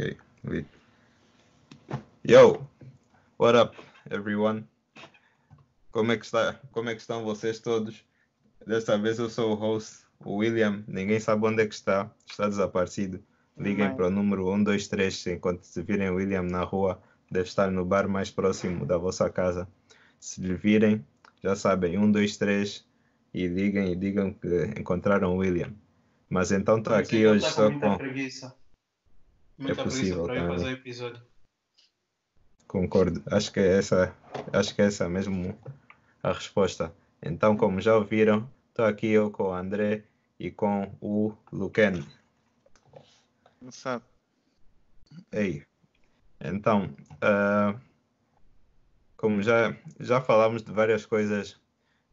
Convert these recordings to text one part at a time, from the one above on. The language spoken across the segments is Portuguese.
Okay. Wait. Yo, what up, everyone? Como é que está? Como é que estão vocês todos? Desta vez eu sou o host, o William. Ninguém sabe onde é que está. Está desaparecido. Liguem para o número 123 enquanto se virem o William na rua. Deve estar no bar mais próximo da vossa casa. Se lhe virem, já sabem, 123 e liguem e digam que encontraram o William. Mas então estou aqui hoje tá só com. preguiça. Muita possível, preguiça para tá, fazer né? o episódio. Concordo. Acho que é essa, acho que é essa mesmo a resposta. Então, como já ouviram, estou aqui eu com o André e com o Luquen. Não sabe. Ei. Então, ah, como já, já falamos de várias coisas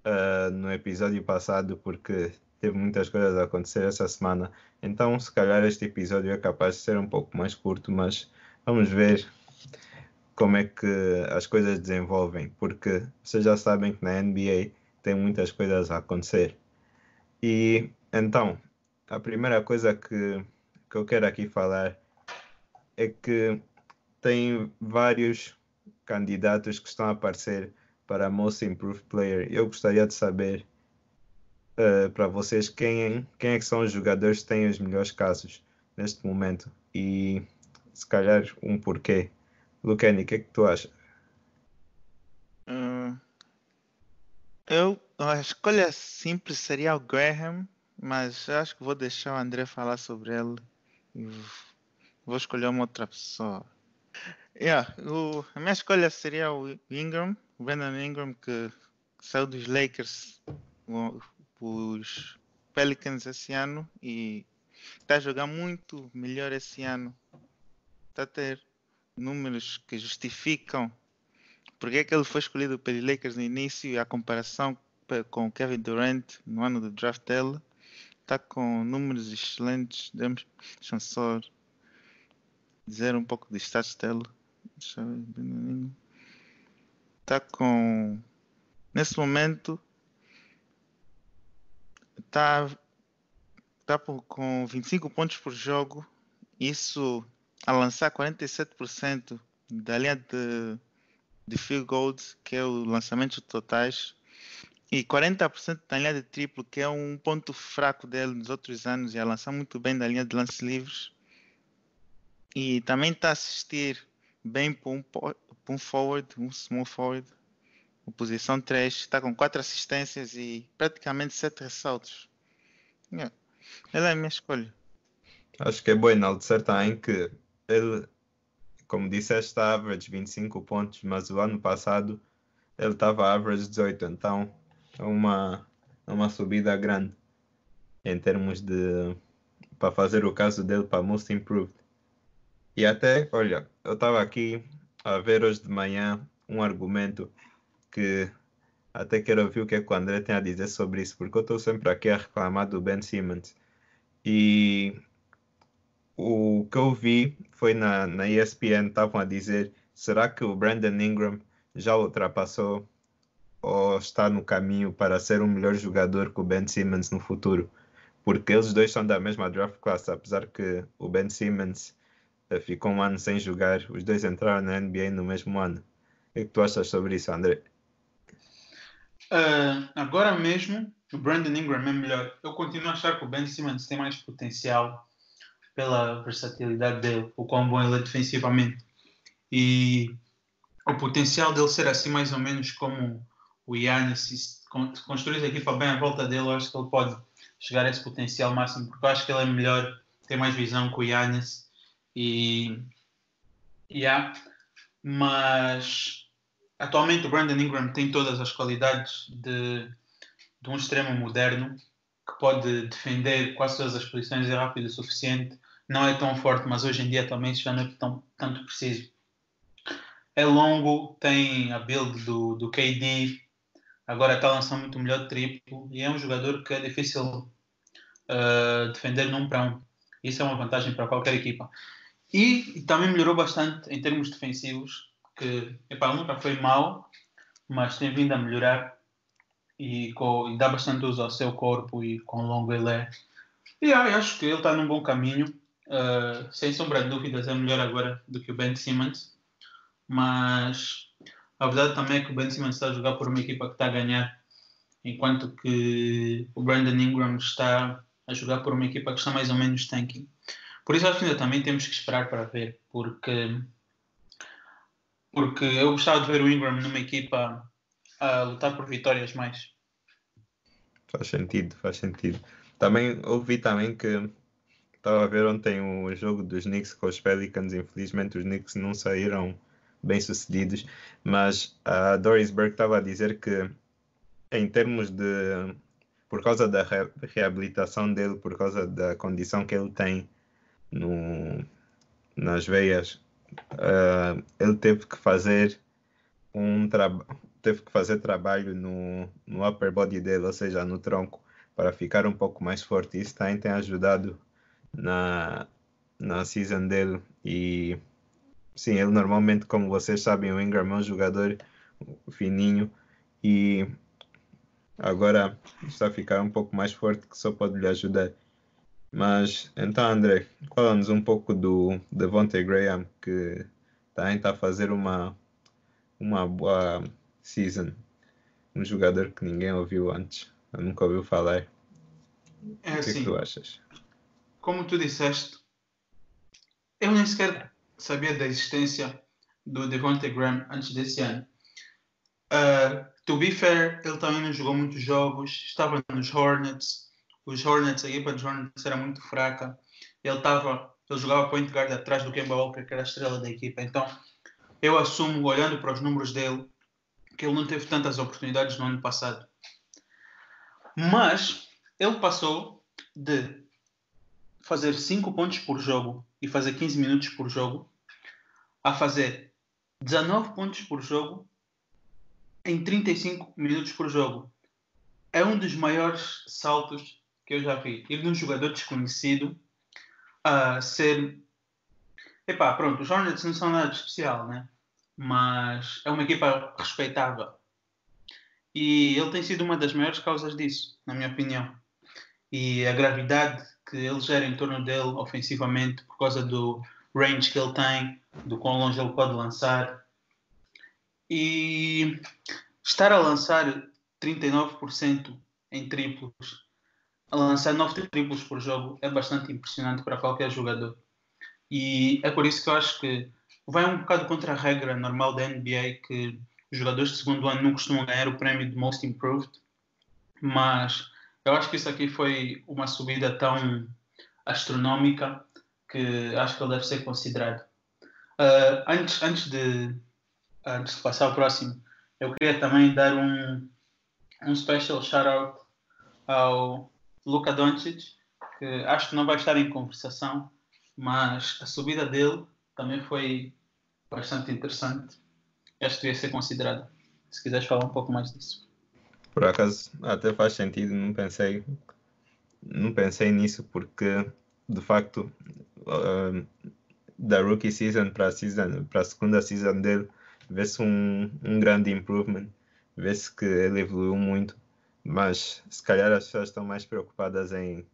ah, no episódio passado, porque teve muitas coisas a acontecer essa semana, então se calhar este episódio é capaz de ser um pouco mais curto, mas vamos ver como é que as coisas desenvolvem, porque vocês já sabem que na NBA tem muitas coisas a acontecer. E então, a primeira coisa que, que eu quero aqui falar é que tem vários candidatos que estão a aparecer para Most Improved Player. Eu gostaria de saber eh, para vocês quem, quem é que são os jogadores que têm os melhores casos neste momento e se calhar um porquê. Lucani, o que é que tu achas? Ah, eu, a escolha simples seria o Graham, mas acho que vou deixar o André falar sobre ele. e Vou escolher uma outra pessoa. Yeah, o- a minha escolha seria o Ingram, o Brandon Ingram, que saiu dos Lakers, o- os Pelicans esse ano e está a jogar muito melhor esse ano. Está a ter números que justificam porque é que ele foi escolhido pelos Lakers no início e a comparação com Kevin Durant no ano do draft dele está com números excelentes. Deixa-me dizer um pouco dos stats dele. Está com. Nesse momento. Está tá por- com 25 pontos por jogo. Isso a lançar 47% da linha de de field goals, que é o lançamento totais, e 40% da linha de triplo, que é um ponto fraco dele nos outros anos, e a lançar muito bem da linha de lance livres. E também está a assistir bem para um, para um forward, um small forward, uma posição 3, está com 4 assistências e praticamente 7 ressaltos. Yeah. Ela é a minha escolha. Acho que é bom enaltecer também que ele, como disseste, está average 25 pontos, mas o ano passado ele estava average 18, então é uma, é uma subida grande em termos de para fazer o caso dele para Most Improved. E até, olha, eu estava aqui a ver hoje de manhã um argumento que até quero ouvir o que é que o André tem a dizer sobre isso, porque eu estou sempre aqui a reclamar do Ben Simmons. E o que eu vi foi na, na ESPN, estavam a dizer, será que o Brandon Ingram já ultrapassou ou está no caminho para ser um melhor jogador que o Ben Simmons no futuro? Porque eles dois são da mesma draft class, apesar que o Ben Simmons eh, ficou um ano sem jogar, os dois entraram na NBA no mesmo ano. O é que tu achas sobre isso, André? Ah, agora mesmo, o Brandon Ingram é melhor. Eu continuo a achar que o Ben Simmons tem mais potencial pela versatilidade dele, o quão bom ele é defensivamente. E o potencial dele ser assim mais ou menos como o Giannis, e se con- se construir a equipa bem à volta dele, eu acho que ele pode chegar a esse potencial máximo, porque eu acho que ele é melhor, tem mais visão que o Giannis. E, yeah. Mas atualmente o Brandon Ingram tem todas as qualidades de, de um extremo moderno que pode defender quase todas as posições, é rápido o suficiente, não é tão forte, mas hoje em dia também já não é tão, tanto preciso. É longo, tem a build do, do KD, agora está lançando muito melhor triplo e é um jogador que é difícil uh, defender num um. Isso é uma vantagem para qualquer equipa. E, e também melhorou bastante em termos defensivos, que epá, nunca foi mau, mas tem vindo a melhorar e, com, e dá bastante uso ao seu corpo e quão longo ele é. E ah, acho que ele está num bom caminho. uh, sem sombra de dúvidas, é melhor agora do que o Ben Simmons. Mas a verdade também é que o Ben Simmons está a jogar por uma equipa que está a ganhar, enquanto que o Brandon Ingram está a jogar por uma equipa que está mais ou menos tanking. Por isso acho que ainda também temos que esperar para ver, porque, porque eu gostava de ver o Ingram numa equipa a lutar por vitórias mais. Faz sentido, faz sentido. Também ouvi também que estava a ver ontem o jogo dos Knicks com os Pelicans. Infelizmente os Knicks não saíram bem sucedidos, mas a Doris Burke estava a dizer que em termos de por causa da re reabilitação dele, por causa da condição que ele tem no, nas veias, uh, ele teve que fazer um trabalho teve que fazer trabalho no, no upper body dele, ou seja, no tronco, para ficar um pouco mais forte. Isso também tem ajudado na, na season dele. E sim, ele normalmente, como vocês sabem, o Ingram é um jogador fininho e agora está a ficar um pouco mais forte, que só pode lhe ajudar. Mas então, André, fala-nos um pouco do Devontae Graham, que também está a fazer uma, uma boa season. Um jogador que ninguém ouviu antes, nunca ouviu falar. É o assim, que, é que tu achas? Como tu disseste, eu nem sequer sabia da existência do Devontae Graham antes desse ano. Uh, to be fair, ele também não jogou muitos jogos, estava nos Hornets. Os Hornets, a equipa dos Hornets era muito fraca. Ele estava, ele jogava point guard atrás do Kemba Walker, que era a estrela da equipa. Então, eu assumo, olhando para os números dele, que ele não teve tantas oportunidades no ano passado. Mas ele passou de fazer 5 pontos por jogo e fazer 15 minutos por jogo a fazer 19 pontos por jogo em 35 minutos por jogo. É um dos maiores saltos que eu já vi. Ir de um jogador desconhecido a ser. Epá, pronto, os Hornets não são nada especial, né? mas é uma equipa respeitável. E ele tem sido uma das maiores causas disso, na minha opinião. E a gravidade que ele gera em torno dele ofensivamente, por causa do range que ele tem, do quão longe ele pode lançar. E estar a lançar 39% em triplos, a lançar 9 triplos por jogo, é bastante impressionante para qualquer jogador. E é por isso que eu acho que vai um bocado contra a regra normal da NBA que os jogadores de segundo ano não costumam ganhar o prémio de Most Improved, mas eu acho que isso aqui foi uma subida tão astronómica que acho que ele deve ser considerado. Uh, antes, antes, de, antes de passar ao próximo, eu queria também dar um, um special shout-out ao Luka Doncic, que acho que não vai estar em conversação, mas a subida dele também foi bastante interessante. Acho que devia ser considerado. Se quiseres falar um pouco mais disso. Por acaso, até faz sentido, não pensei, não pensei nisso porque, de facto, uh, da rookie season para a season, para a segunda season dele, vê-se um, um grande improvement, vê-se que ele evoluiu muito, mas se calhar as pessoas estão mais preocupadas em,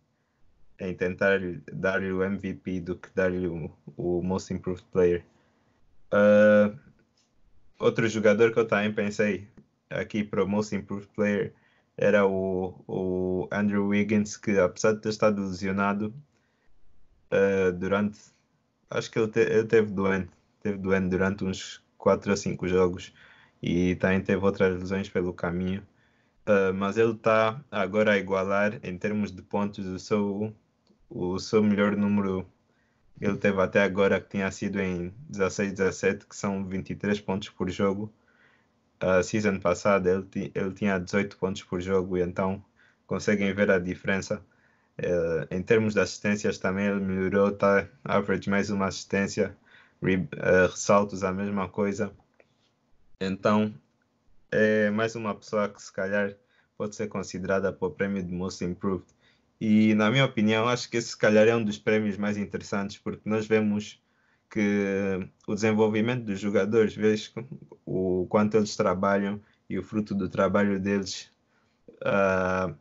em tentar dar-lhe o MVP do que dar-lhe o, o Most Improved Player. Uh, outro jogador que eu também pensei aqui para o Most Improved Player era o, o Andrew Wiggins, que apesar de ter estado lesionado uh, durante. Acho que ele, te, ele teve doente, teve doente durante uns 4 a 5 jogos e também teve outras lesões pelo caminho. Uh, mas ele está agora a igualar em termos de pontos o seu, o seu melhor número ele teve até agora que tinha sido em 16, 17, que são 23 pontos por jogo. A season passada ele, ele tinha 18 pontos por jogo, e então conseguem ver a diferença. Uh, em termos de assistências também ele melhorou, tá average mais uma assistência, re, uh, ressaltos a mesma coisa. Então é mais uma pessoa que se calhar pode ser considerada para o prémio de Most Improved. E, na minha opinião, acho que esse, se calhar, é um dos prémios mais interessantes, porque nós vemos que o desenvolvimento dos jogadores, vês o quanto eles trabalham e o fruto do trabalho deles a,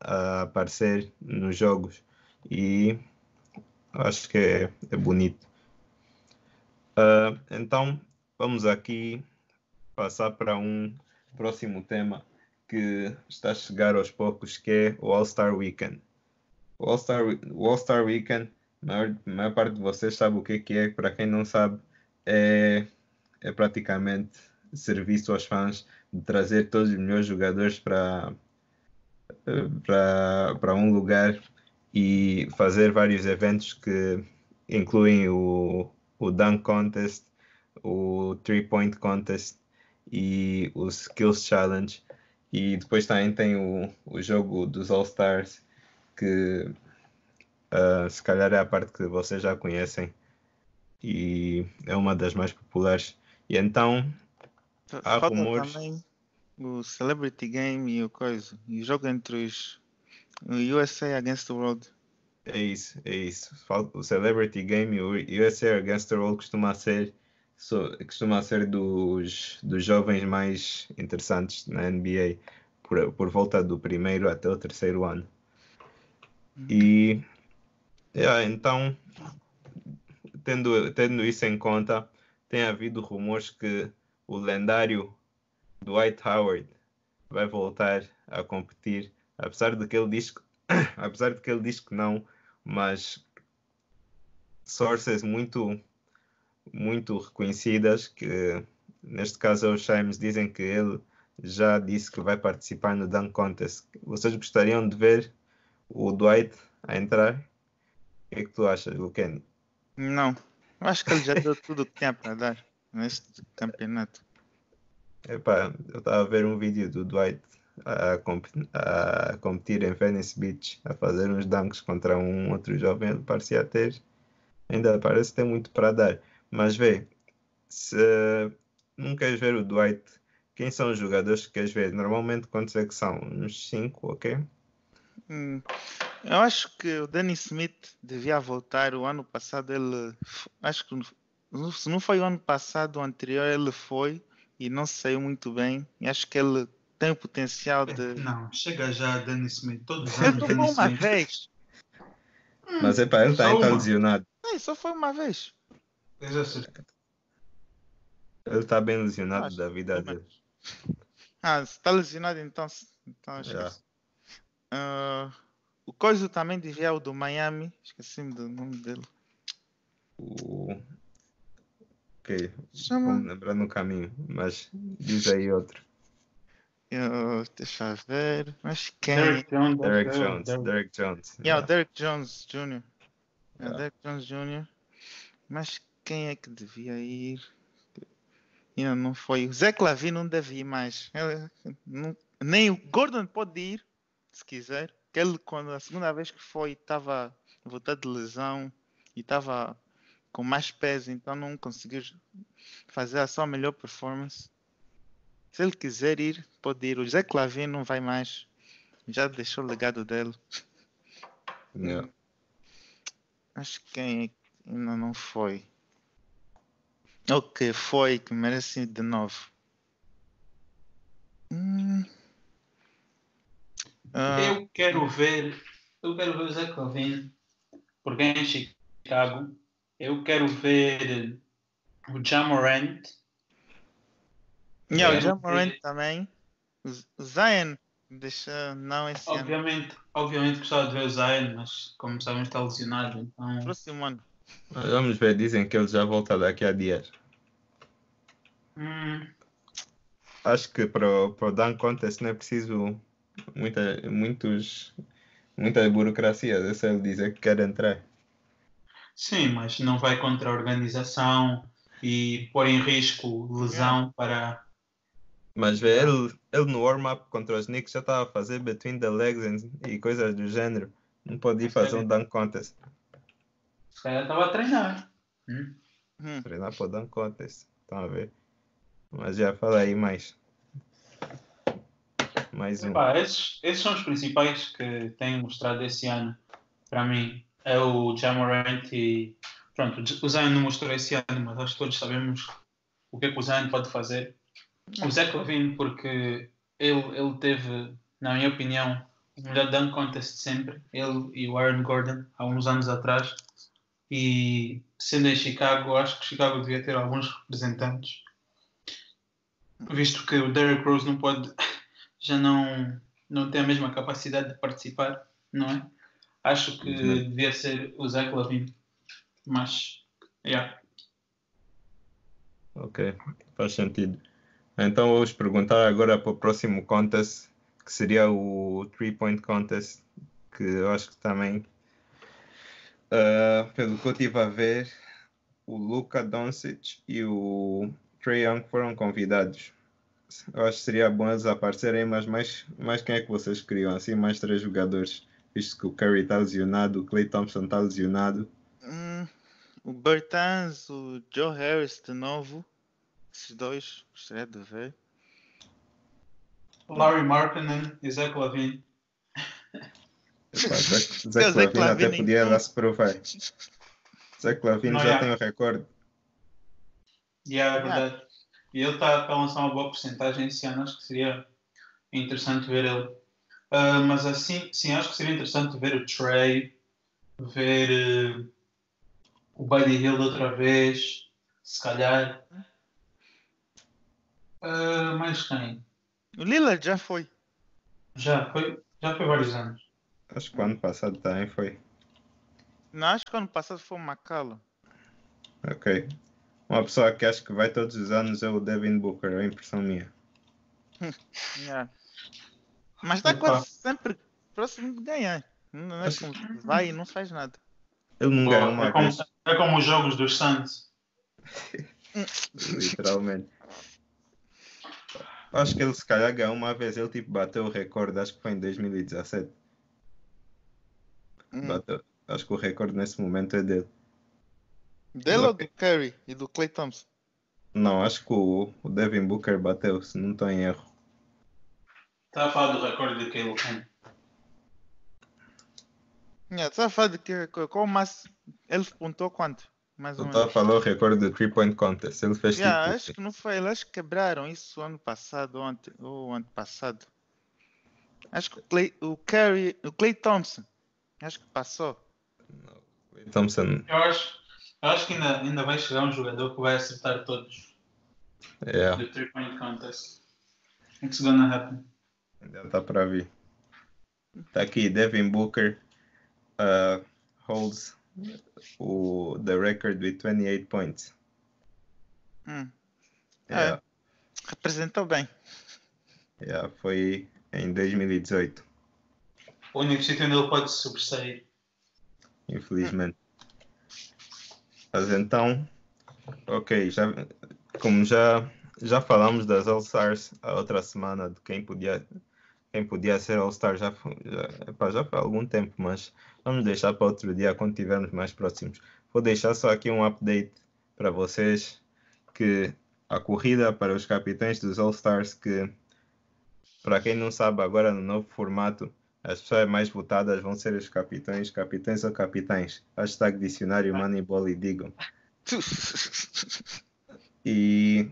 a aparecer nos jogos. E acho que é, é bonito. Uh, então, vamos aqui passar para um próximo tema que está a chegar aos poucos, que é o All-Star Weekend. O All-Star All -Star Weekend, a maior, maior parte de vocês sabe o que, que é, para quem não sabe, é, é praticamente serviço aos fãs de trazer todos os melhores jogadores para para um lugar e fazer vários eventos que incluem o, o Dunk Contest, o Three Point Contest e o Skills Challenge. E depois também tem o, o jogo dos All Stars, que uh, se calhar é a parte que vocês já conhecem e é uma das mais populares. E então há Falta rumores. também o Celebrity Game e o coisa. E o jogo entre os USA Against the World. É isso, é isso. O Celebrity Game e o USA Against the World costuma ser, so- costuma ser dos, dos jovens mais interessantes na NBA, por, por volta do primeiro até o terceiro ano. E yeah, então, tendo, tendo isso em conta, tem havido rumores que o lendário Dwight Howard vai voltar a competir, apesar de que ele diz que, apesar de que ele diz que não, mas sources muito muito reconhecidas que neste caso é os Shimes dizem que ele já disse que vai participar no Dunk Contest. Vocês gostariam de ver o Dwight a entrar? O que é que tu achas, Kenny? Não. Eu acho que ele já deu tudo o que tinha para dar neste campeonato. Epá, eu estava a ver um vídeo do Dwight a, comp- a competir em Venice Beach, a fazer uns dunks contra um outro jovem. Ele parecia ter, ainda parece ter muito para dar. Mas vê, se não queres ver o Dwight, quem são os jogadores que queres ver? Normalmente quantos é que são? Uns 5, ok? Hum, Eu acho que o Danny Smith devia voltar. O ano passado ele. Acho que se não foi o ano passado, o anterior ele foi e não saiu muito bem. E acho que ele tem o potencial de. Não, chega já, Danny Smith. Todos os Ele anos, Danny tomou uma Smith. vez. Mas epá, ele está Só tá uma. lesionado. Não, só foi uma vez. Ele está bem lesionado Acho da vida que dele. Ah, se está lesionado, então. então esquece. Ah, o Coiso também devia o do Miami. Esqueci-me do nome dele. O... Ok, Chama. vou me lembrar no caminho, mas diz aí outro. Eu- deixa eu ver. Mas quem? Derrick Jones. Derek ser, Jones, Derrick- Derek Jones. Yeah, o yeah. Derek Jones Jr. É o Yeah. Derek Jones Jr. Mas quem é que devia ir? Ainda não foi. O Zé Clavin não deve ir mais. Ele- não- nem o Gordon pode ir, se quiser. Que ele, quando a segunda vez que foi, estava voltado de lesão e estava com mais peso, então não conseguiu fazer a sua melhor performance. Se ele quiser ir, pode ir. O Zé Clavin não vai mais. Já deixou o legado dele. Yeah. Acho que quem é ainda não foi. O que foi que merece de novo? Hum. Ah, Eu quero ver, eu quero ver o Zé Clavin, porque é em Chicago. Eu quero ver o Jamorant. yeah, o Jamorant ver- também. O Zion deixa não esse ano. Obviamente, obviamente gostava de ver o Zion, mas como sabemos está lesionado, então Próximo ano. Vamos ver, dizem que ele já volta daqui a dias. Hum, Acho que para o para o Dunk Contest não é preciso muita, muitos, muita burocracia. É só ele dizer que quer entrar. sim, mas não vai contra a organização e pôr em risco lesão para. Mas vê, ele, ele no warm-up contra os Knicks já estava a fazer between the legs and- e coisas do género. Não pode ir fazer um Dunk Contest. Se calhar estava a treinar. Hum. Treinar para o Dunk Contest. Estão a ver? Mas já fala aí mais. Mais um. Epá, esses, esses são os principais que têm mostrado esse ano para mim. É o Jamorant e pronto, o Zion não mostrou esse ano, mas que todos sabemos o que é que o Zion pode fazer. O Zé Clavin, porque ele, ele teve, na minha opinião, o melhor dunk contest sempre. Ele e o Aaron Gordon, há uns anos atrás. E sendo em Chicago, acho que Chicago devia ter alguns representantes, visto que o Derrick Rose não pode, já não, não tem a mesma capacidade de participar, não é? Acho que Uhum. devia ser o Zach Lavine, mas, yeah. Ok, faz sentido. Então vamos perguntar agora para o próximo contest, que seria o Three Point Contest, que eu acho que também, ah, pelo que eu estive a ver, o Luka Doncic e o Trae Young foram convidados. Eu acho que seria bom eles aparecerem, mas mais, mais quem é que vocês queriam? Assim, mais três jogadores, visto que o Curry está lesionado, o Clay Thompson está lesionado. Hum, o Bertans, o Joe Harris de novo. Esses dois, gostaria de ver. Larry Markkinen e Zach Lavine. Zach, Zach Lavine até podia lá se provar. Zach Lavine Não, já já. tem o recorde. Yeah, é verdade. E ele está a lançar uma boa porcentagem esse ano, acho que seria interessante ver ele. Ah, mas assim, sim, acho que seria interessante ver o Trey, ver eh, o Buddy Hill outra vez, se calhar. Ah, mais quem? O Lillard já foi. Já foi, já foi vários anos. Acho que o ano passado também foi. Não, acho que ano passado foi o McCallum. Ok. Uma pessoa que acho que vai todos os anos é o Devin Booker, é a impressão minha. Yeah. Mas está quase sempre próximo de ganhar. Não é Acho- como que vai e não faz nada. Ele não ganhou é, uma como, vez, é como os jogos dos Suns. literalmente. Acho que ele se calhar ganhou uma vez, ele tipo bateu o recorde, acho que foi em 2017. Hum. Bateu. Acho que o recorde nesse momento é dele. Dele ou do Curry e do Clay Thompson? Não, acho que o, o Devin Booker bateu, se não estou em erro. Está a falar do recorde de Caleb Kane. Yeah, Estás a falar de que qual o máximo? Ele pontou quanto? Mais ou a menos. falar o recorde do 3 Point Contest. Ele fez Yeah, tipo. acho que não foi. Eles quebraram isso ano passado ou, ante, ou ano passado. Acho que o Clay, o Curry, o Clay Thompson, acho que passou. Thompson, Eu acho, eu acho que ainda, ainda vai chegar um jogador que vai acertar todos é, do three point contest. It's gonna happen. ainda está para vir. Está aqui, Devin Booker uh, holds o, the record with 28 points. Hum, Yeah, representou bem. yeah, foi em 2018, O único sítio onde ele pode se sobressair. infelizmente. Mas então, ok, já, como já, já falamos das All-Stars a outra semana, de quem podia, quem podia ser All-Star, já, já, já foi algum tempo, mas vamos deixar para outro dia quando estivermos mais próximos. Vou deixar só aqui um update para vocês que a corrida para os capitães dos All-Stars, que para quem não sabe, agora no novo formato, as pessoas mais votadas vão ser os capitães, capitães ou capitães. Hashtag dicionário Moneyball e digam. E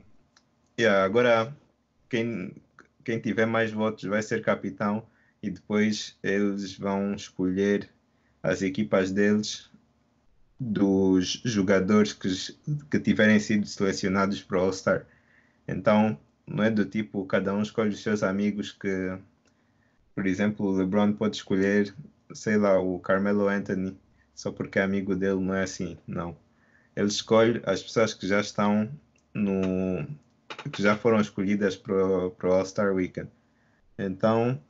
yeah, agora quem, quem tiver mais votos vai ser capitão e depois eles vão escolher as equipas deles dos jogadores que, que tiverem sido selecionados para o All-Star. Então não é do tipo cada um escolhe os seus amigos que, por exemplo, o LeBron pode escolher, sei lá, o Carmelo Anthony só porque é amigo dele, não é assim, não. Ele escolhe as pessoas que já estão no que já foram escolhidas para o All-Star Weekend. Então,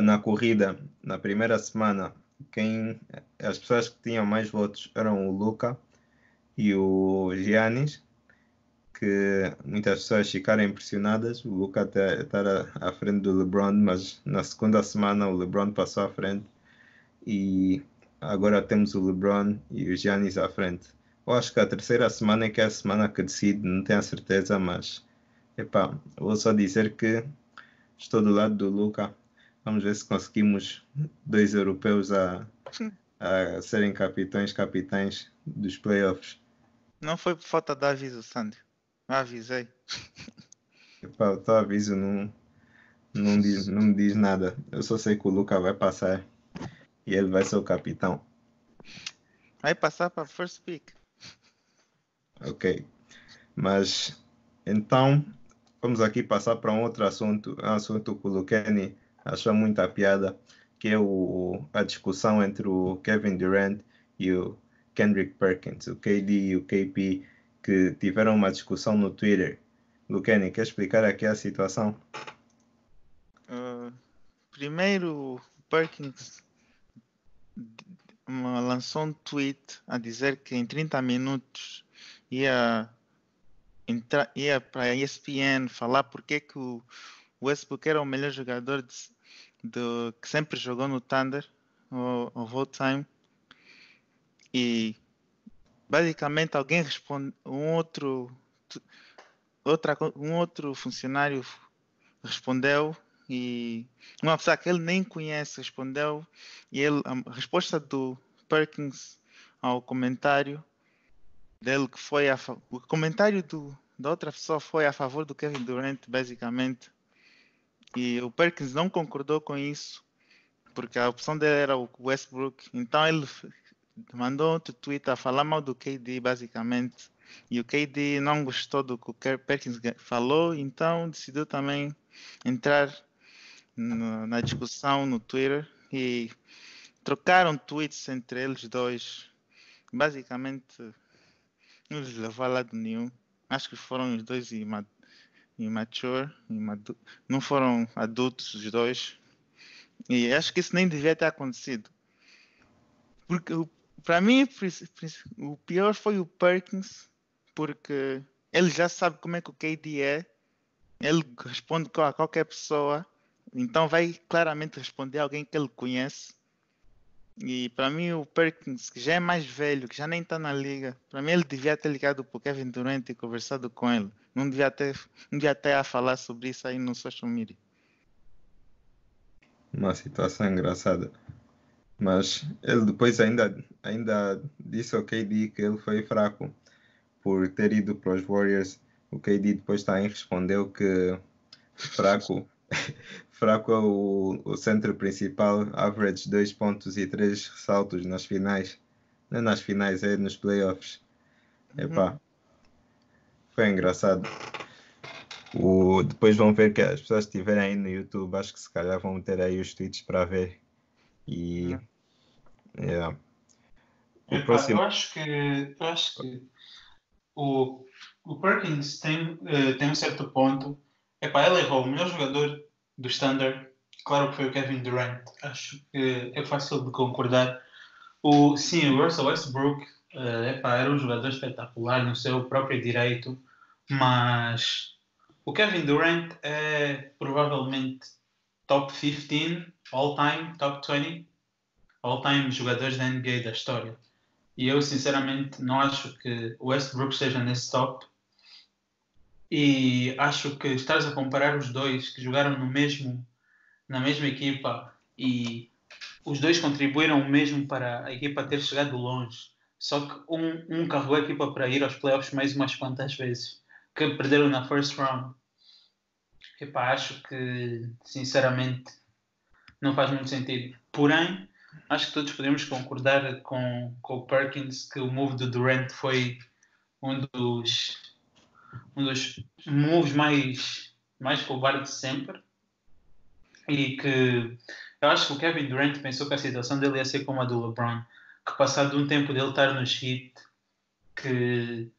na corrida, na primeira semana, quem as pessoas que tinham mais votos eram o Luca e o Giannis, que muitas pessoas ficaram impressionadas. O Luca até estar à, à frente do LeBron, mas na segunda semana o LeBron passou à frente e agora temos o LeBron e o Giannis à frente. Eu acho que a terceira semana é que é a semana que decide, não tenho a certeza, mas epá, vou só dizer que estou do lado do Luca. Vamos ver se conseguimos dois europeus a, a serem capitães, capitães dos playoffs. Não foi por falta de aviso, Sandy. Avisei. Epá, o teu aviso não, não, diz, não me diz nada. Eu só sei que o Luca vai passar e ele vai ser o capitão. vai passar para first pick. Ok. Mas então vamos aqui passar para um outro assunto, um assunto que o Lucani achou muita piada, que é o, a discussão entre o Kevin Durant e o Kendrick Perkins, o KD e o KP, que tiveram uma discussão no Twitter. Lucani, quer explicar aqui a situação? Uh, primeiro, Perkins lançou um tweet a dizer que em 30 minutos ia ia para a ESPN falar porque que o Westbrook era o melhor jogador de, de, que sempre jogou no Thunder of all time e basicamente alguém responde um outro outra um outro funcionário respondeu e uma pessoa que ele nem conhece respondeu e ele, a resposta do Perkins ao comentário dele que foi a, o comentário do, da outra pessoa foi a favor do Kevin Durant basicamente. E o Perkins não concordou com isso porque a opção dele era o Westbrook. Então ele mandou outro tweet a falar mal do KD basicamente e o KD não gostou do que o Perkins falou então decidiu também entrar no, na discussão no Twitter e trocaram tweets entre eles dois. Basicamente, não lhes levou a lado nenhum. Acho que foram os dois immature, imadu não foram adultos os dois. E acho que isso nem devia ter acontecido. Porque para mim o pior foi o Perkins, porque ele já sabe como é que o KD é. Ele responde a qualquer pessoa então vai claramente responder alguém que ele conhece. E para mim o Perkins, que já é mais velho, que já nem está na liga, para mim ele devia ter ligado para o Kevin Durant e conversado com ele. Não devia ter, não devia ter a falar sobre isso aí no social media. Uma situação engraçada. Mas ele depois ainda, ainda disse ao KD que ele foi fraco por ter ido para os Warriors. O KD depois também respondeu que fraco fraco é o, o centro principal, average 2 pontos e 3 ressaltos nas finais. Não é nas finais, é nos playoffs. Epá, uhum. foi engraçado. O, depois vão ver que as pessoas que estiverem aí no YouTube, acho que se calhar vão ter aí os tweets para ver. E. Yeah. O Epá, próximo... Eu acho que, eu acho que o, o Perkins tem, uh, tem um certo ponto. Epá, ele errou o melhor jogador do Standard, claro que foi o Kevin Durant. Acho que é fácil de concordar. O, sim, o Russell Westbrook uh, epá, era um jogador espetacular no seu próprio direito, mas o Kevin Durant é provavelmente top 15 all-time, top 20 all-time jogadores da NBA da história. E eu, sinceramente, não acho que o Westbrook esteja nesse top. E acho que estás a comparar os dois que jogaram no mesmo, na mesma equipa e os dois contribuíram mesmo para a equipa ter chegado longe. Só que um, um carregou a equipa para ir aos playoffs mais umas quantas vezes, que perderam na first round. Epá, acho que, sinceramente, não faz muito sentido. Porém, acho que todos podemos concordar com, com o Perkins que o move do Durant foi um dos um dos moves mais, mais covardes de sempre. E que eu acho que o Kevin Durant pensou que a situação dele ia ser como a do LeBron, que passado um tempo dele estar no Heat, que,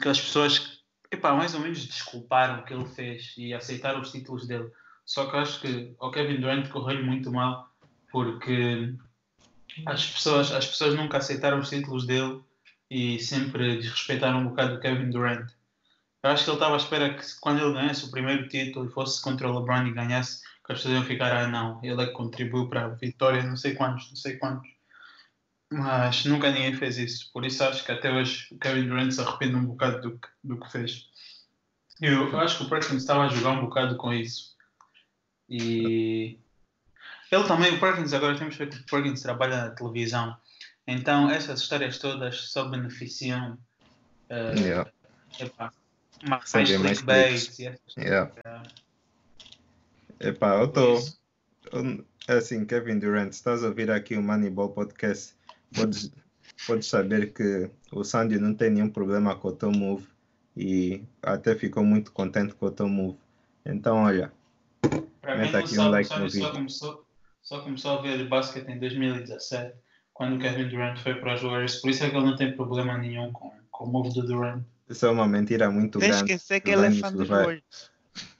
que as pessoas epá, mais ou menos desculparam o que ele fez e aceitaram os títulos dele. Só que acho que o Kevin Durant correu-lhe muito mal porque as pessoas, as pessoas nunca aceitaram os títulos dele e sempre desrespeitaram um bocado o Kevin Durant. Eu acho que ele estava à espera que quando ele ganhasse o primeiro título e fosse contra o LeBron e ganhasse, que as pessoas iam ficar, ah não, ele é que contribuiu para a vitória, não sei quantos, não sei quantos. Mas nunca ninguém fez isso. Por isso acho que até hoje o Kevin Durant se arrepende um bocado do que, do que fez. Eu, eu acho que o Perkins estava a jogar um bocado com isso. E ele também, o Perkins, agora temos que ver que o Perkins trabalha na televisão. Então essas histórias todas só beneficiam. Uh, yeah. Epá, mais clickbait. Yeah. yeah. Epá, eu estou. Assim, Kevin Durant, estás a ouvir aqui o Moneyball Podcast? Podes, podes saber que o Sandy não tem nenhum problema com o teu move e até ficou muito contente com o teu move. Então, olha, Para mim, meta não aqui um sabe, like no só, vídeo. começou, só começou a ver basquete em 2017, quando o Kevin Durant foi para as Warriors. Por isso é que ele não tem problema nenhum com, com o move do Durant. Isso é uma mentira muito Sem grande. esquecer que ele é fã dos Warriors.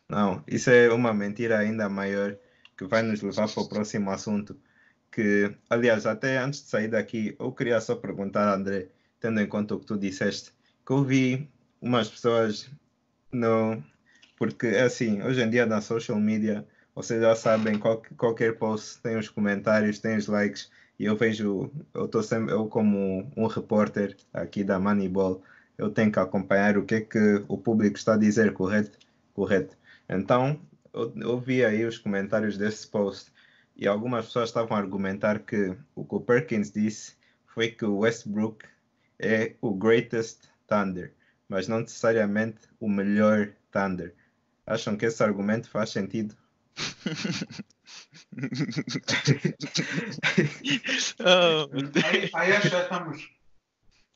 Não, isso é uma mentira ainda maior que vai nos levar para o próximo assunto. Que, aliás, até antes de sair daqui, eu queria só perguntar, André, tendo em conta o que tu disseste, que eu vi umas pessoas no. Porque é assim, hoje em dia na social media, vocês já sabem, qual- qualquer post tem os comentários, tem os likes, e eu vejo, eu estou sempre, eu como um repórter aqui da Moneyball, eu tenho que acompanhar o que é que o público está a dizer, correto? Correto. Então, eu, eu vi aí os comentários desse post e algumas pessoas estavam a argumentar que o que o Perkins disse foi que o Westbrook é o greatest Thunder, mas não necessariamente o melhor Thunder. Acham que esse argumento faz sentido? Aí, aí acho que já estamos,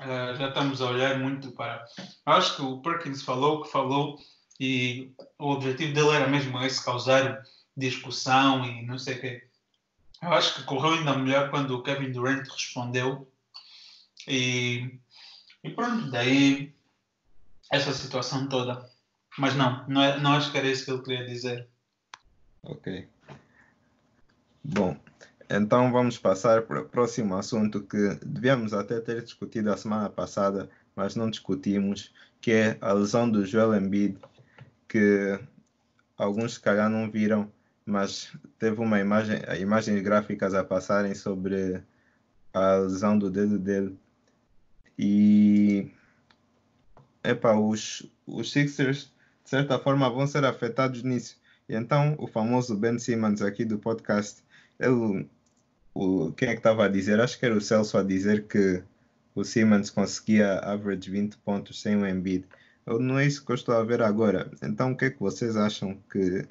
eh, já estamos a olhar muito para. Acho que o Perkins falou o que falou e o objetivo dele era mesmo esse causar discussão e não sei o quê. Eu acho que correu ainda melhor quando o Kevin Durant respondeu e, e pronto, daí essa situação toda. Mas não, não, é, não acho que era isso que ele queria dizer. Ok. Bom, então vamos passar para o próximo assunto que devíamos até ter discutido a semana passada, mas não discutimos, que é a lesão do Joel Embiid, que alguns se calhar não viram, mas teve uma imagem, imagens gráficas a passarem sobre a lesão do dedo dele. E epá, os, os Sixers de certa forma vão ser afetados nisso. E então o famoso Ben Simmons aqui do podcast, ele, o, quem é que estava a dizer? Acho que era o Celso a dizer que o Simmons conseguia average 20 pontos sem o Embiid. Eu, não é isso que eu estou a ver agora. Então o que é que vocês acham que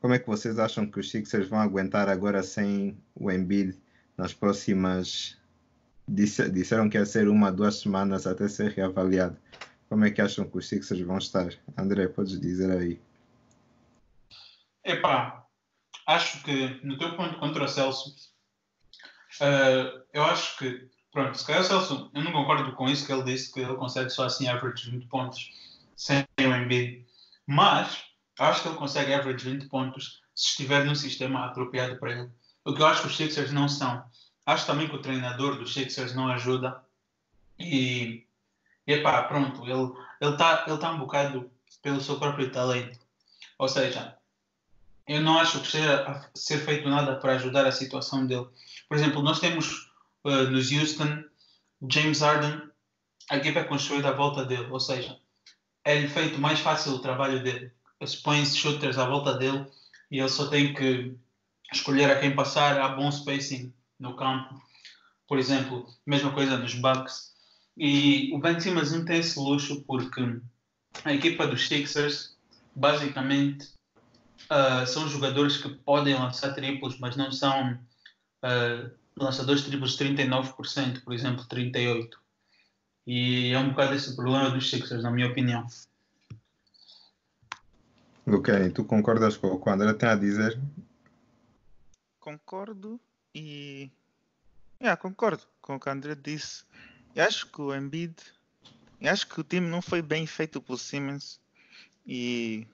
como é que vocês acham que os Sixers vão aguentar agora sem o Embiid nas próximas disse- disseram que ia ser uma, duas semanas até ser reavaliado. Como é que acham que os Sixers vão estar? André, podes dizer aí. Epá, acho que no teu ponto contra o Celso, eh, eu acho que, pronto, se calhar o Celso, eu não concordo com isso que ele disse, que ele consegue só assim average 20 pontos sem o Embiid, mas acho que ele consegue average 20 pontos se estiver num sistema apropriado para ele. O que eu acho que os Sixers não são. Acho também que o treinador dos Sixers não ajuda e, epá, pronto, ele ele está ele tá um bocado pelo seu próprio talento. Ou seja, eu não acho que seja ser feito nada para ajudar a situação dele. Por exemplo, nós temos uh, nos Houston James Harden, a equipa é construída à volta dele, ou seja, é feito mais fácil o trabalho dele. Eles põem shooters à volta dele e ele só tem que escolher a quem passar, há bom spacing no campo. Por exemplo, mesma coisa nos Bucks. E o Ben Simmons não tem esse luxo porque a equipa dos Sixers basicamente uh, são jogadores que podem lançar triplos, mas não são uh, lançadores triplos de 39%, por exemplo, 38%. E é um bocado esse problema dos Sixers, na minha opinião. Luqueni, tu concordas com o que o André tem a dizer? Concordo e. Yeah, concordo com o que o André disse. Eu acho que o Embiid. Eu acho que o time não foi bem feito por Simmons. E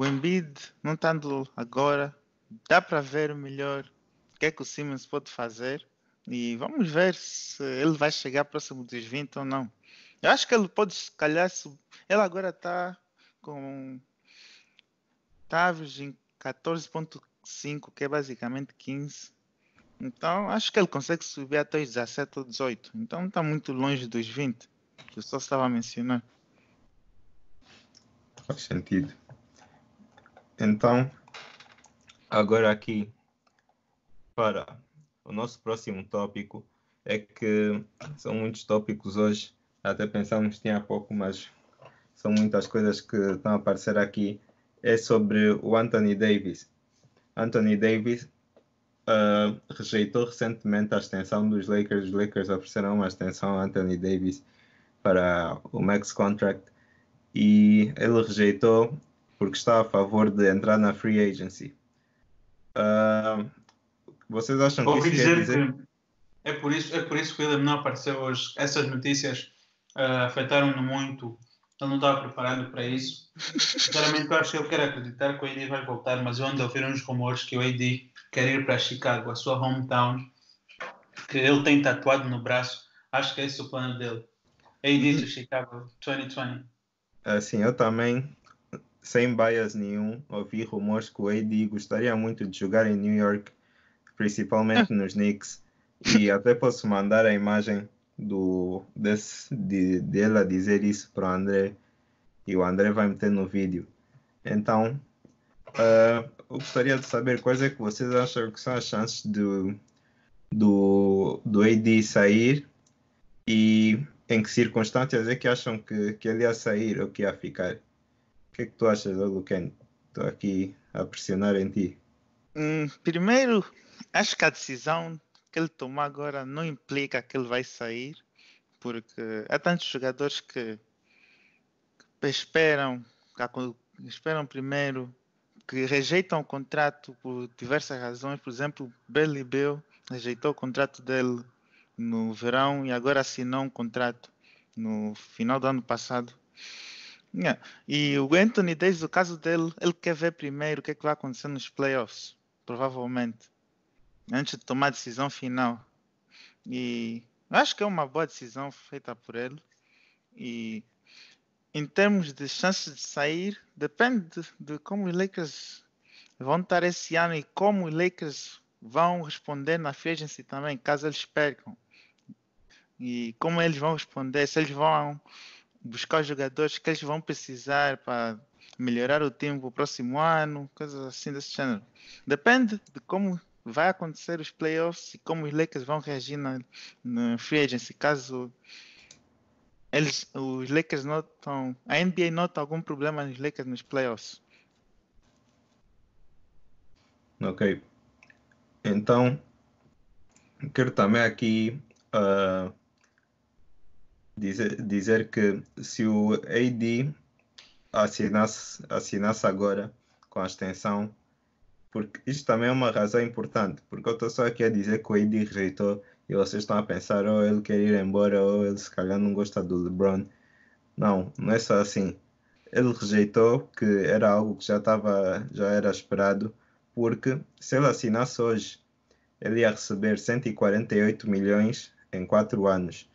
o Embiid, não estando agora, dá para ver melhor o que é que o Simmons pode fazer. E vamos ver se ele vai chegar próximo dos 20 ou não. Eu acho que ele pode, se calhar, ele agora está com. Está em 14,5, que é basicamente 15. Então, acho que ele consegue subir até os 17 ou 18. Então, não está muito longe dos 20, que eu só estava a mencionar. Faz sentido. Então, agora aqui para o nosso próximo tópico é que são muitos tópicos hoje. Até pensamos que tinha pouco, mas são muitas coisas que estão a aparecer aqui. É sobre o Anthony Davis. Anthony Davis, uh, rejeitou recentemente a extensão dos Lakers. Os Lakers ofereceram uma extensão a Anthony Davis para o max contract e ele rejeitou porque está a favor de entrar na free agency. Uh, vocês acham que isso quer dizer... Que é por isso, é por isso que o William não apareceu hoje. Essas notícias uh, afetaram-no muito. Ele não estava preparado para isso. Sinceramente, eu acho que ele quer acreditar que o AD vai voltar, mas eu ando a ouvir uns rumores que o AD quer ir para Chicago, a sua hometown, que ele tem tatuado no braço. Acho que é esse o plano dele. AD to Chicago 2020. Assim, eu também, sem bias nenhum, ouvi rumores que o AD gostaria muito de jogar em New York, principalmente nos Knicks. E até posso mandar a imagem do, desse, de, dela dizer isso para o André e o André vai meter no vídeo. Então, uh, eu gostaria de saber quais é que vocês acham que são as chances do, do, do AD sair e em que circunstâncias é que acham que, que ele ia sair ou que ia ficar? Que é que tu achas, Ken? Estou aqui a pressionar em ti. Hum, primeiro, acho que a decisão que ele tomar agora não implica que ele vai sair, porque há tantos jogadores que, que esperam, que esperam primeiro, que rejeitam o contrato por diversas razões. Por exemplo, Bradley Bill rejeitou o contrato dele no verão e agora assinou um contrato no final do ano passado. Yeah. E o Anthony Davis, o caso dele, ele quer ver primeiro o que, é que vai acontecer nos playoffs, provavelmente antes de tomar a decisão final. E acho que é uma boa decisão feita por ele. E em termos de chances de sair, depende de, de como os Lakers vão estar esse ano e como os Lakers vão responder na free agency também, caso eles percam. E como eles vão responder, se eles vão buscar jogadores que eles vão precisar para melhorar o time para o próximo ano, coisas assim desse gênero. Depende de como vai acontecer os playoffs e como os Lakers vão reagir na, na free agency caso eles, os Lakers notam, a NBA nota algum problema nos Lakers nos playoffs. Ok. Então, quero também aqui uh, dizer, dizer que se o AD assinasse, assinasse agora com a extensão porque isto também é uma razão importante, porque eu estou só aqui a dizer que o AD rejeitou e vocês estão a pensar, ou oh, ele quer ir embora, ou ele se calhar não gosta do LeBron. Não, não é só assim. Ele rejeitou, que era algo que já estava, já era esperado, porque se ele assinasse hoje, ele ia receber 148 milhões em 4 anos.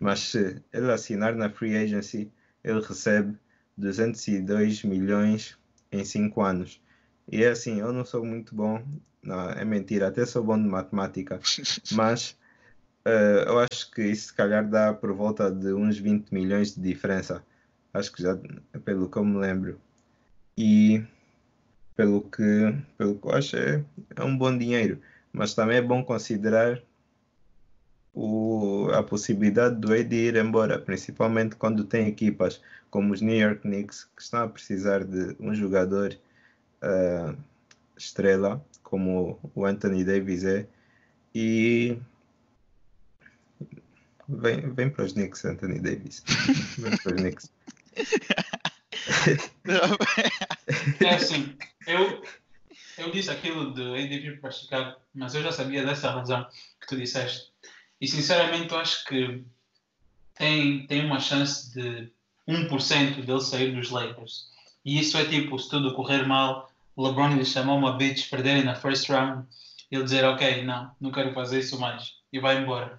Mas se ele assinar na Free Agency, ele recebe 202 milhões em 5 anos. E é assim, eu não sou muito bom, não, é mentira, até sou bom de matemática, mas uh, eu acho que isso se calhar dá por volta de uns 20 milhões de diferença. Acho que já, pelo que eu me lembro. E pelo que, pelo que eu acho, é, é um bom dinheiro. Mas também é bom considerar o, a possibilidade do Ed ir embora, principalmente quando tem equipas como os New York Knicks que estão a precisar de um jogador uh, estrela, como o Anthony Davis é, e vem, vem para os Knicks, Anthony Davis. Vem para os Knicks. é assim, eu, eu disse aquilo de AD para Chicago, mas eu já sabia dessa razão que tu disseste. E sinceramente eu acho que tem, tem uma chance de 1% dele sair dos Lakers. E isso é tipo, se tudo correr mal, LeBron lhe chamou uma bitch, perderem na first round, ele dizer, ok, não, não quero fazer isso mais, e vai embora.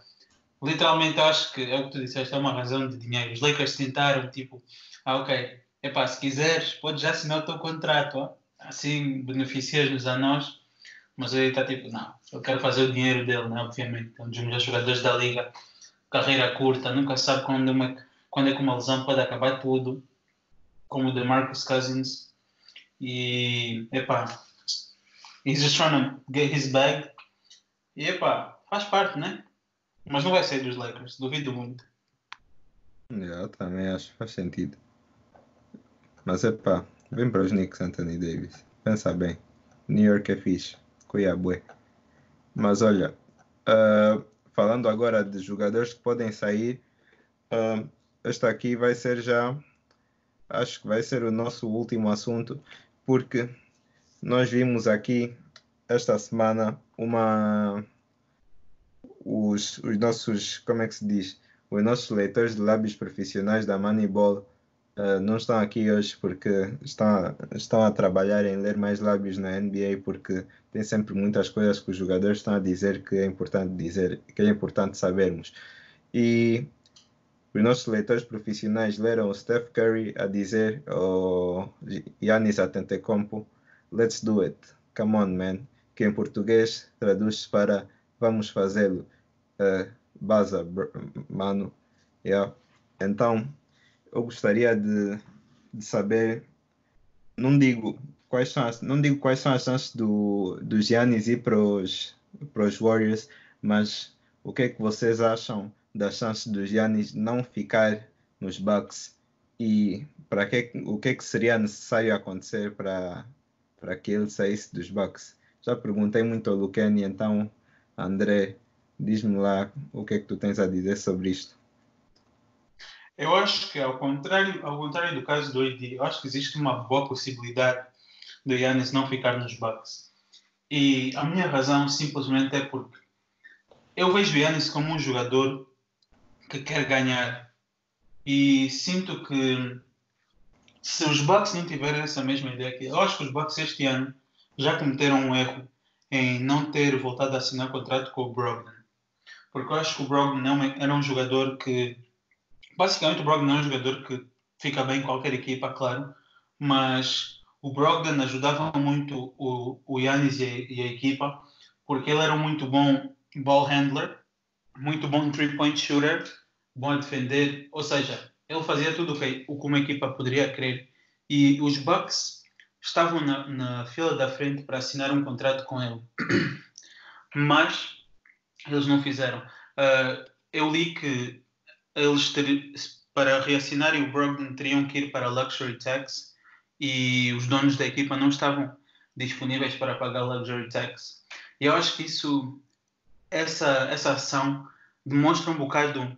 Literalmente acho que é o que tu disseste, é uma razão de dinheiro. Os Lakers tentaram, tipo, ah, ok, epá, se quiseres, podes já assinar o teu contrato, ó. assim beneficias-nos a nós, mas ele está tipo, não, eu quero fazer o dinheiro dele, né? obviamente, é um dos melhores jogadores da liga, carreira curta, nunca sabe quando, uma, quando é que uma lesão pode acabar tudo, como o de Marcus Cousins, e, epá, he's just trying to get his bag. E, epá, faz parte, né? Mas não vai sair dos Lakers, duvido muito. Eu também acho faz sentido. Mas, epá, vem para os Knicks, Anthony Davis. Pensa bem. New York é fixe. Cuiabué. Mas olha, uh, falando agora de jogadores que podem sair, uh, esta aqui vai ser já, acho que vai ser o nosso último assunto, porque nós vimos aqui esta semana uma os, os nossos, como é que se diz? Os nossos leitores de lábios profissionais da Moneyball uh, não estão aqui hoje porque estão, estão a trabalhar em ler mais lábios na NBA porque tem sempre muitas coisas que os jogadores estão a dizer que é importante dizer, que é importante sabermos. E os nossos leitores profissionais leram o Steph Curry a dizer ao Yannis Antetokounmpo, let's do it, come on man, que em português traduz-se para vamos fazê-lo, uh, Baza, mano. Yeah. Então, eu gostaria de, de saber, não digo quais são as, não digo quais são as chances do, do Giannis ir para os, para os Warriors, mas o que é que vocês acham das chances do Giannis não ficar nos Bucks e para que o que é que seria necessário acontecer para para que ele saísse dos Bucks? Já perguntei muito ao Luqueni, então André, diz-me lá o que é que tu tens a dizer sobre isto. Eu acho que ao contrário, ao contrário do caso do AD, eu acho que existe uma boa possibilidade do Yannis não ficar nos Bucks. E a minha razão simplesmente é porque eu vejo o Yannis como um jogador que quer ganhar. E sinto que se os Bucks não tiverem essa mesma ideia aqui, eu acho que os Bucks este ano já cometeram um erro em não ter voltado a assinar contrato com o Brogdon. Porque eu acho que o Brogdon é era um jogador que. Basicamente, o Brogdon é um jogador que fica bem em qualquer equipa, claro, mas o Brogdon ajudava muito o, o Yannis e a, e a equipa, porque ele era um muito bom ball handler, muito bom three-point shooter, bom a defender, ou seja, ele fazia tudo o que, o que uma equipa poderia querer. E os Bucks estavam na, na fila da frente para assinar um contrato com ele, mas eles não fizeram. Uh, eu li que eles ter, para reassinarem o Brogdon teriam que ir para Luxury Tax e os donos da equipa não estavam disponíveis para pagar Luxury Tax. E eu acho que isso, essa, essa ação demonstra um bocado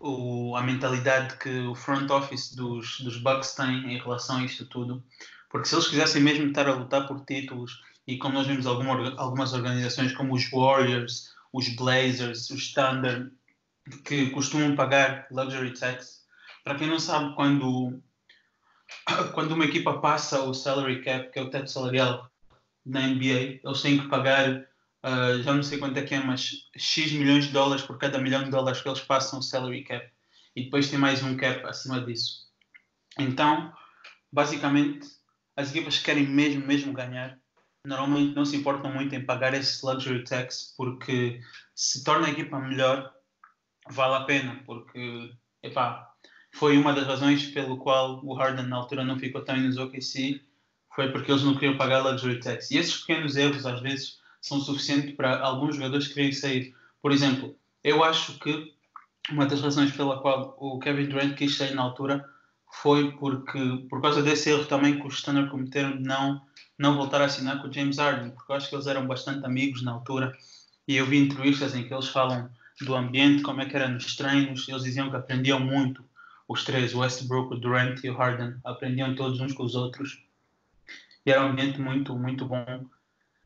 o, a mentalidade que o front office dos, dos Bucks tem em relação a isto tudo. Porque se eles quisessem mesmo estar a lutar por títulos, e como nós vimos alguma, algumas organizações como os Warriors, os Blazers, os Thunder, que costumam pagar luxury tax, para quem não sabe, quando, quando uma equipa passa o salary cap, que é o teto salarial na NBA, eles têm que pagar, uh, já não sei quanto é que é, mas X milhões de dólares por cada milhão de dólares que eles passam o salary cap. E depois tem mais um cap acima disso. Então, basicamente, as equipas que querem mesmo, mesmo ganhar, normalmente não se importam muito em pagar esse luxury tax, porque se torna a equipa melhor, vale a pena, porque, epá, foi uma das razões pelo qual o Harden na altura não ficou tão nos OKC, foi porque eles não queriam pagar luxury tax. E esses pequenos erros, às vezes, são suficientes para alguns jogadores quererem sair. Por exemplo, eu acho que uma das razões pela qual o Kevin Durant quis sair na altura foi porque, por causa desse erro também que os Thunder cometeram de não, não voltar a assinar com o James Harden, porque eu acho que eles eram bastante amigos na altura e eu vi entrevistas em que eles falam do ambiente, como é que era nos treinos, eles diziam que aprendiam muito, os três, Westbrook, Durant e Harden, aprendiam todos uns com os outros e era um ambiente muito, muito bom.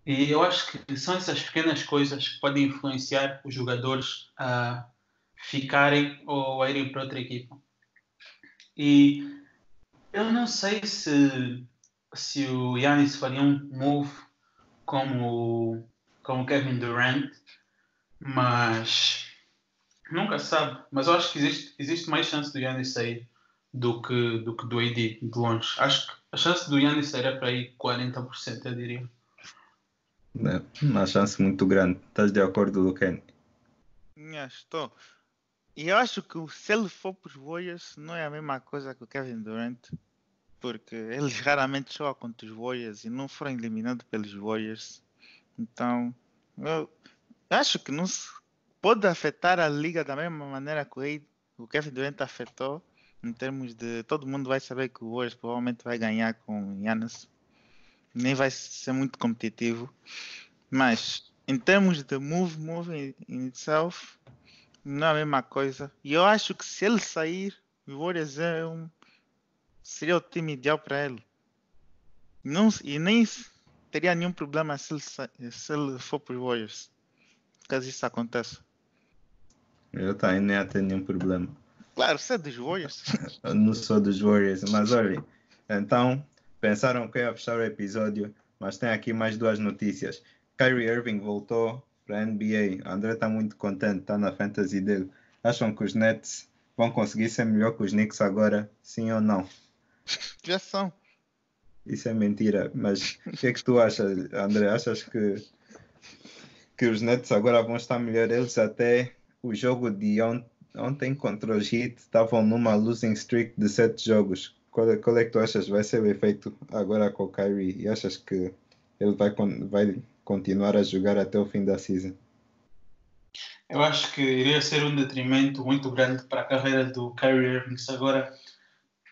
E eu acho que são essas pequenas coisas que podem influenciar os jogadores a ficarem ou a irem para outra equipa. E eu não sei se, se o Yannis faria um move como, como o Kevin Durant, mas nunca sabe. Mas eu acho que existe, existe mais chance do Yannis sair do que do, que do AD de longe. Acho que a chance do Yannis sair é para aí 40%, eu diria. É uma chance muito grande. Estás de acordo, Luken? Estou. E eu acho que se ele for para os Warriors, não é a mesma coisa que o Kevin Durant, porque eles raramente jogam contra os Warriors e não foram eliminados pelos Warriors. Então, eu acho que não se pode afetar a liga da mesma maneira que o Kevin Durant afetou, em termos de todo mundo vai saber que o Warriors provavelmente vai ganhar com Giannis. Nem vai ser muito competitivo. Mas em termos de move, move in, itself, não é a mesma coisa. E eu acho que se ele sair, o Warriors é um, seria o time ideal para ele. Não, e nem teria nenhum problema se ele, se ele for para os Warriors. Caso isso aconteça. Eu também nem ter nenhum problema. Claro, você é dos Warriors. Eu não sou dos Warriors, mas olhem. Então, pensaram que ia fechar o episódio, mas tem aqui mais duas notícias. Kyrie Irving voltou para a NBA. André está muito contente, está na fantasy dele. Acham que os Nets vão conseguir ser melhor que os Knicks agora? Sim ou não? Já são. Isso é mentira. Mas o que é que tu achas, André? Achas que, que os Nets agora vão estar melhor? Eles até o jogo de on ontem contra os Heat estavam numa losing streak de sete jogos. Qual é, qual é que tu achas vai ser o efeito agora com o Kyrie? E achas que ele vai, vai continuar a jogar até o fim da season? Eu acho que iria ser um detrimento muito grande para a carreira do Kyrie Irving agora.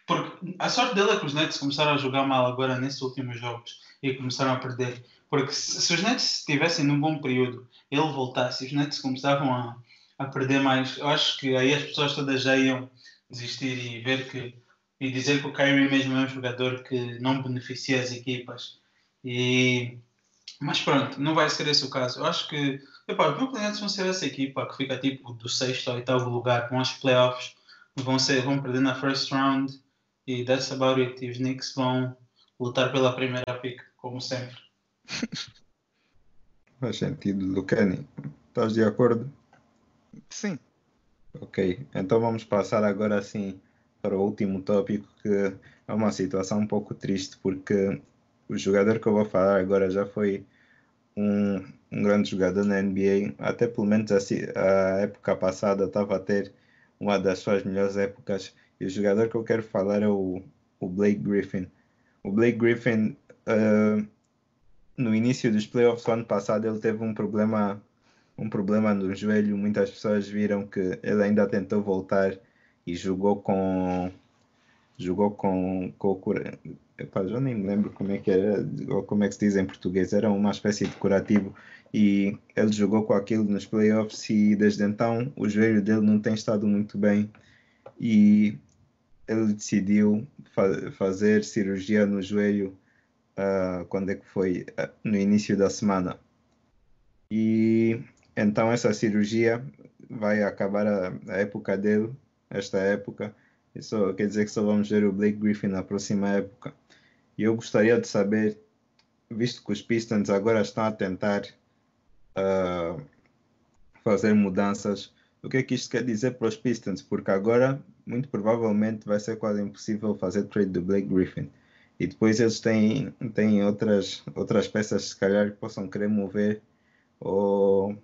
Porque a sorte dele é que os Nets começaram a jogar mal agora nesses últimos jogos e começaram a perder. Porque se, se os Nets estivessem num bom período, ele voltasse os Nets começavam a, a perder mais, eu acho que aí as pessoas todas já iam desistir e ver que e dizer que o Kyrie mesmo é um jogador que não beneficia as equipas. E mas pronto, não vai ser esse o caso. Eu acho que epá, os Brooklyn Nets vão ser essa equipa que fica tipo do sexto ao oitavo lugar com os playoffs. Vão, ser, vão perder na first round e that's about it. E os Knicks vão lutar pela primeira pick, como sempre. Faz sentido, Lucani. Estás de acordo? Sim. Ok, então vamos passar agora assim para o último tópico, que é uma situação um pouco triste, porque o jogador que eu vou falar agora já foi um, um grande jogador na NBA, até pelo menos a, a época passada estava a ter uma das suas melhores épocas. E o jogador que eu quero falar é o, o Blake Griffin. O Blake Griffin, uh, no início dos playoffs do ano passado, ele teve um problema, um problema no joelho. Muitas pessoas viram que ele ainda tentou voltar e jogou com jogou com, com o Epá, já nem me lembro como é que era, ou como é que se diz em português, era uma espécie de curativo e ele jogou com aquilo nos playoffs e desde então o joelho dele não tem estado muito bem e ele decidiu fa fazer cirurgia no joelho uh, quando é que foi? Uh, no início da semana. E então essa cirurgia vai acabar a, a época dele, esta época. Isso quer dizer que só vamos ver o Blake Griffin na próxima época. E eu gostaria de saber, visto que os Pistons agora estão a tentar uh, fazer mudanças, o que é que isto quer dizer para os Pistons? Porque agora, muito provavelmente, vai ser quase impossível fazer trade do Blake Griffin. E depois eles têm, têm outras, outras peças, se calhar, que possam querer mover. Ou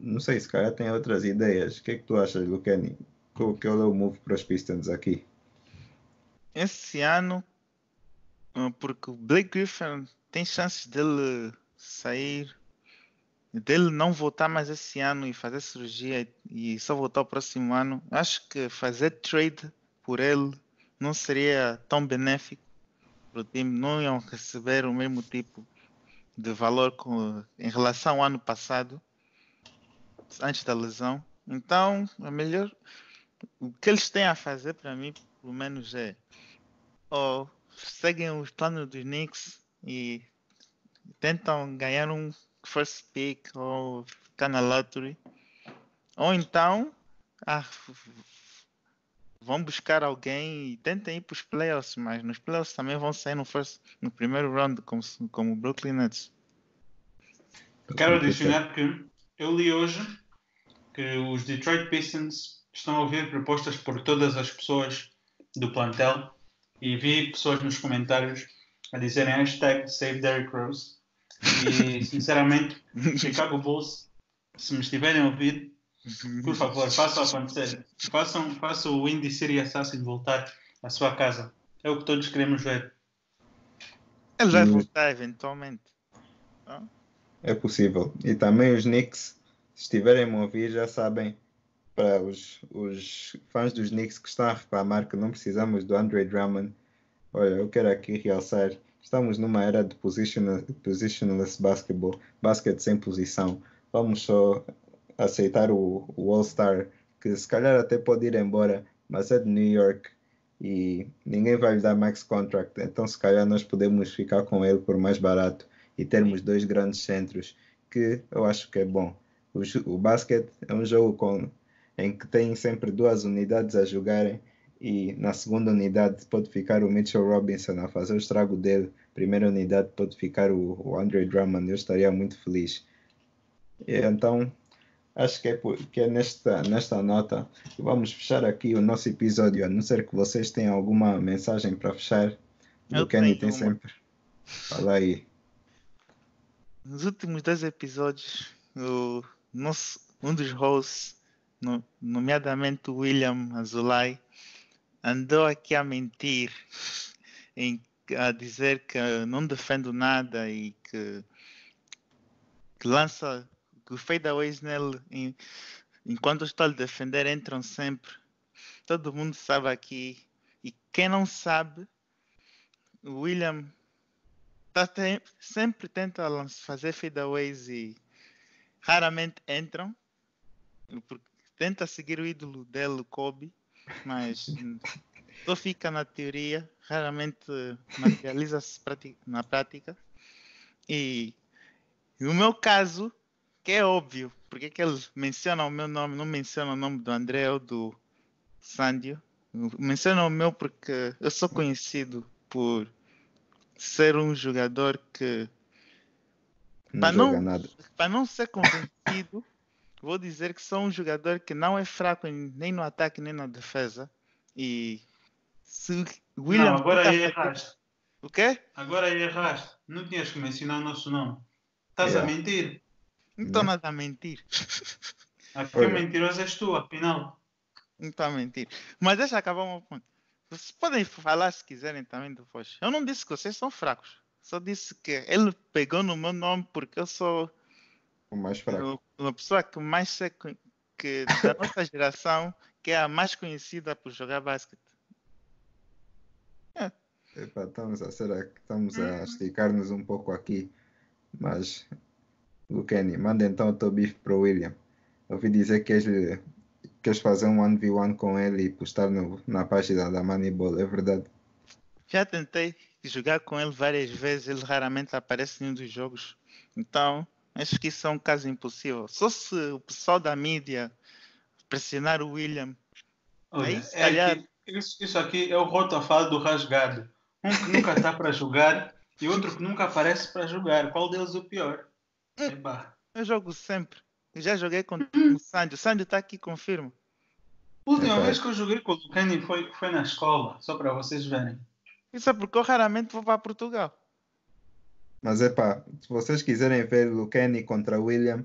não sei, se calhar tem outras ideias. O que é que tu achas, Lucani? Qual é o move para os Pistons aqui? Esse ano ah, porque o Blake Griffin tem chances dele sair, dele não voltar mais esse ano e fazer cirurgia e só voltar o próximo ano. Acho que fazer trade por ele não seria tão benéfico para o time, não iam receber o mesmo tipo de valor com, em relação ao ano passado, antes da lesão. Então, é melhor. O que eles têm a fazer para mim, pelo menos, é ou seguem os planos dos Knicks e tentam ganhar um first pick ou ficar na lottery. Ou então ah, vão buscar alguém e tentem ir para os playoffs, mas nos playoffs também vão sair no, first, no primeiro round, como, como o Brooklyn Nets. Quero adicionar que eu li hoje que os Detroit Pistons estão a ouvir propostas por todas as pessoas do plantel e vi pessoas nos comentários a dizerem hashtag Save Derrick Rose. E sinceramente, Chicago Bulls, se me estiverem a ouvir, por favor, façam acontecer. Façam, façam o Indy City Assassin voltar à sua casa. É o que todos queremos ver. Ele vai voltar eventualmente. É possível. E também os Knicks, se estiverem a ouvir, já sabem para os, os fãs dos Knicks que estão a reclamar que não precisamos do Andre Drummond, olha, eu quero aqui realçar estamos numa era de positionless basketball, basquete sem posição. Vamos só aceitar o, o All-Star, que se calhar até pode ir embora, mas é de New York e ninguém vai lhe dar max contract, então se calhar nós podemos ficar com ele por mais barato e termos dois grandes centros, que eu acho que é bom. O, o basquete é um jogo com, em que tem sempre duas unidades a jogarem e na segunda unidade pode ficar o Mitchell Robinson a fazer o estrago dele. Primeira unidade pode ficar o, o Andre Drummond. Eu estaria muito feliz. E, então, acho que é, por, que é nesta, nesta nota que vamos fechar aqui o nosso episódio. A não ser que vocês tenham alguma mensagem para fechar. Eu o Kenny tem uma. sempre. Fala aí. Nos últimos dois episódios, o nosso, um dos hosts, no- nomeadamente o William Azulay, andou aqui a mentir, em, a dizer que não defendo nada e que, que lança que os fadeaways nele, em- enquanto estou a defender, entram sempre. Todo mundo sabe aqui. E quem não sabe, o William tá tem- sempre tenta fazer fadeaways e raramente entram. Porque tenta seguir o ídolo dele, Kobe, mas só fica na teoria, raramente materializa-se na prática. E no meu caso, que é óbvio, porque é que ele menciona o meu nome, não menciona o nome do André ou do Sandio. Menciona o meu porque eu sou conhecido por ser um jogador que Não joga não- para não ser convencido, vou dizer que sou um jogador que não é fraco em- nem no ataque nem na defesa. E se o William não, agora aí erraste. O quê? Agora aí erraste. Não tinhas que mencionar o nosso nome. Estás a Yeah. mentir. Não estou nada a mentir. Aqui o mentiroso és tu, afinal. Não estou a mentir. Mas deixa acabar o meu ponto. Vocês podem falar se quiserem também depois. Eu não disse que vocês são fracos. Só disse que ele pegou no meu nome porque eu sou O mais fraco. uma pessoa que mais sei que da nossa geração que é a mais conhecida por jogar basquete. Epá, estamos a ser, estamos a Uhum. esticar-nos um pouco aqui, mas o Kenny, manda então o teu bife para o William. Ouvi dizer que queres, queres fazer um 1v1 com ele e postar no, na página da Moneyball, é verdade? Já tentei jogar com ele várias vezes, ele raramente aparece em um dos jogos. Então, acho que isso é um caso impossível. Só se o pessoal da mídia pressionar o William. Olha, Aí, é calhar- que isso, isso aqui é o rotafado do rasgado. Um que nunca está para jogar e outro que nunca aparece para jogar. Qual deles é o pior? Epá. Eu jogo sempre. Eu já joguei com o Sandy. O Sandy está aqui, confirma. A última Epá. vez que eu joguei com o Kenny foi, foi na escola, só para vocês verem. Isso é porque eu raramente vou para Portugal. Mas é pá, se vocês quiserem ver Kenny contra William,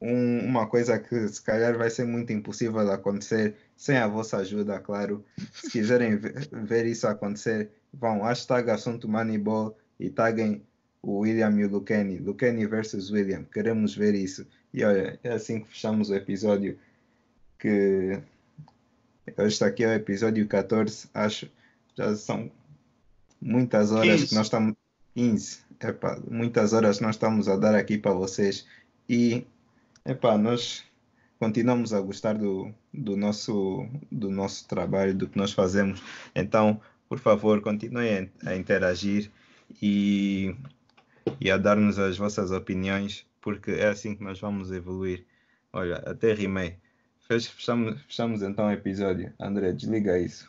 um- uma coisa que se calhar vai ser muito impossível de acontecer, sem a vossa ajuda, claro. Se quiserem ver, ver isso acontecer, vão hashtag assunto Moneyball e taguem o William e o Lukenny. Lukenny versus William. Queremos ver isso. E olha, é assim que fechamos o episódio. Que este aqui é o episódio 14, acho. Já são muitas horas 15. que nós estamos. 15. Epá, muitas horas nós estamos a dar aqui para vocês. E epá, nós continuamos a gostar do, do, nosso, do nosso trabalho, do que nós fazemos. Então, por favor, continuem a interagir e, e a dar-nos as vossas opiniões, porque é assim que nós vamos evoluir. Olha, até rimei. Fech- Fechamos, fechamos então o episódio. André, desliga isso.